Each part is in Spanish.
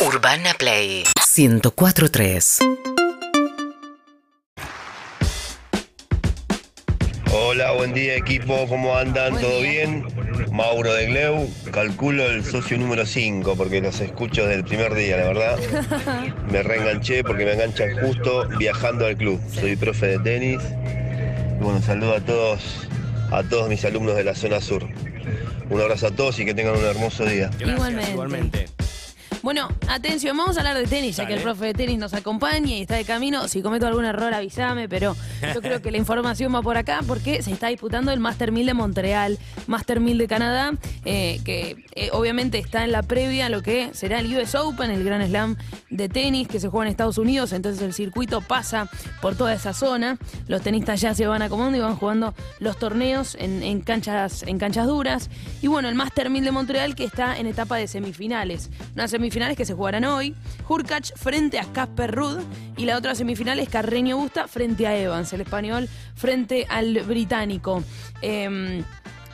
Urbana Play 1043. Hola, buen día equipo, ¿cómo andan? ¿Todo bien? Mauro de Gleu, calculo el socio número 5 porque los escucho desde el primer día, la verdad. Me reenganché porque me enganchan justo viajando al club. Soy profe de tenis. Y bueno, saludo a todos, a todos mis alumnos de la zona sur. Un abrazo a todos y que tengan un hermoso día. Igualmente. Igualmente. Bueno, atención, vamos a hablar de tenis, ya que el profe de tenis nos acompaña y está de camino. Si cometo algún error, avísame, pero yo creo que la información va por acá porque se está disputando el Master 1000 de Montreal, Master 1000 de Canadá, eh, que eh, obviamente está en la previa a lo que será el US Open, el Grand Slam de tenis que se juega en Estados Unidos. Entonces el circuito pasa por toda esa zona. Los tenistas ya se van acomodando y van jugando los torneos en, en canchas, en canchas duras. Y bueno, el Master 1000 de Montreal que está en etapa de semifinales. Unas semifinales que se jugarán hoy. Hurkacz frente a Casper Ruud. Y la otra semifinal es Carreño Busta frente a Evans, el español frente al británico. Em,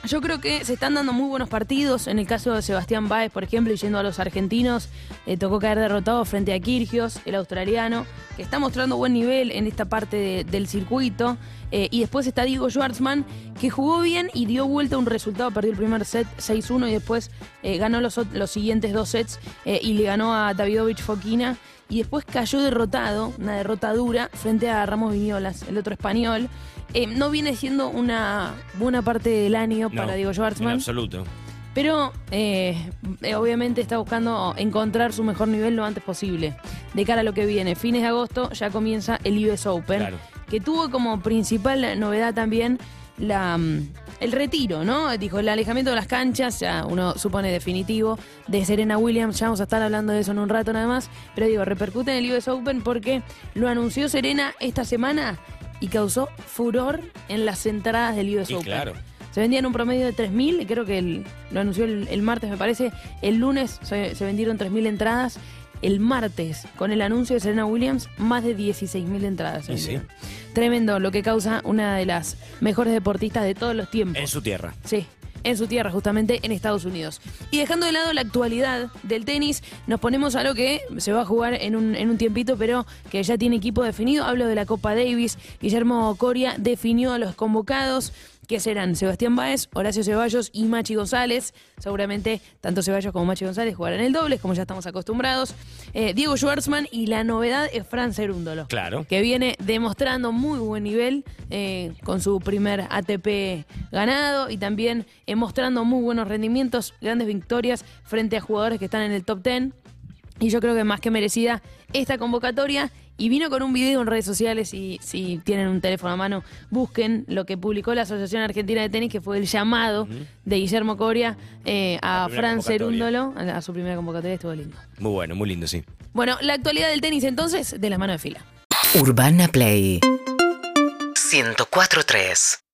yo creo que se están dando muy buenos partidos. En el caso de Sebastián Báez, por ejemplo, yendo a los argentinos, eh, tocó caer derrotado frente a Kirgios, el australiano, que está mostrando buen nivel en esta parte de- del circuito. Eh, y después está Diego Schwartzman, que jugó bien y dio vuelta a un resultado. Perdió el primer set 6-1 y después eh, ganó los, los siguientes dos sets eh, y le ganó a Davidovich Fokina. Y después cayó derrotado, una derrota dura, frente a Ramos Viñolas, el otro español. No viene siendo una buena parte del año No, para Diego En Schwartzman, absoluto. pero eh, obviamente está buscando encontrar su mejor nivel lo antes posible. De cara a lo que viene, fines de agosto ya comienza el US Open, Claro. Que tuvo como principal novedad también la, mm, el retiro, ¿no? Dijo, el alejamiento de las canchas, ya uno supone definitivo, de Serena Williams, ya vamos a estar hablando de eso en un rato nada más, pero digo, repercute en el US Open porque lo anunció Serena esta semana y causó furor en las entradas del US Y Open. claro. Se vendían un promedio de 3.000, creo que el- lo anunció el, el martes, me parece. El lunes se, se vendieron 3.000 entradas. El martes, con el anuncio de Serena Williams, más de 16.000 entradas. Y sí. Tremendo, lo que causa una de las mejores deportistas de todos los tiempos. En su tierra. Sí, en su tierra, justamente en Estados Unidos. Y dejando de lado la actualidad del tenis, nos ponemos a lo que se va a jugar en un, en un tiempito, pero que ya tiene equipo definido. Hablo de la Copa Davis. Guillermo Coria definió a los convocados que serán Sebastián Báez, Horacio Ceballos y Machi González. Seguramente tanto Ceballos como Machi González jugarán el doble, como ya estamos acostumbrados. Eh, Diego Schwartzman y la novedad es Fran Cerúndolo Claro. que viene demostrando muy buen nivel eh, con su primer ATP ganado y también eh, mostrando muy buenos rendimientos, grandes victorias frente a jugadores que están en el top 10. Y yo creo que más que merecida esta convocatoria. Y vino con un video en redes sociales y si tienen un teléfono a mano, busquen lo que publicó la Asociación Argentina de Tenis, que fue el llamado de Guillermo Coria eh, a Fran convocatoria. Cerúndolo, a, a su primera convocatoria, estuvo lindo. Muy bueno, muy lindo, sí. Bueno, la actualidad del tenis entonces, de la mano de fila. Urbana Play 1043.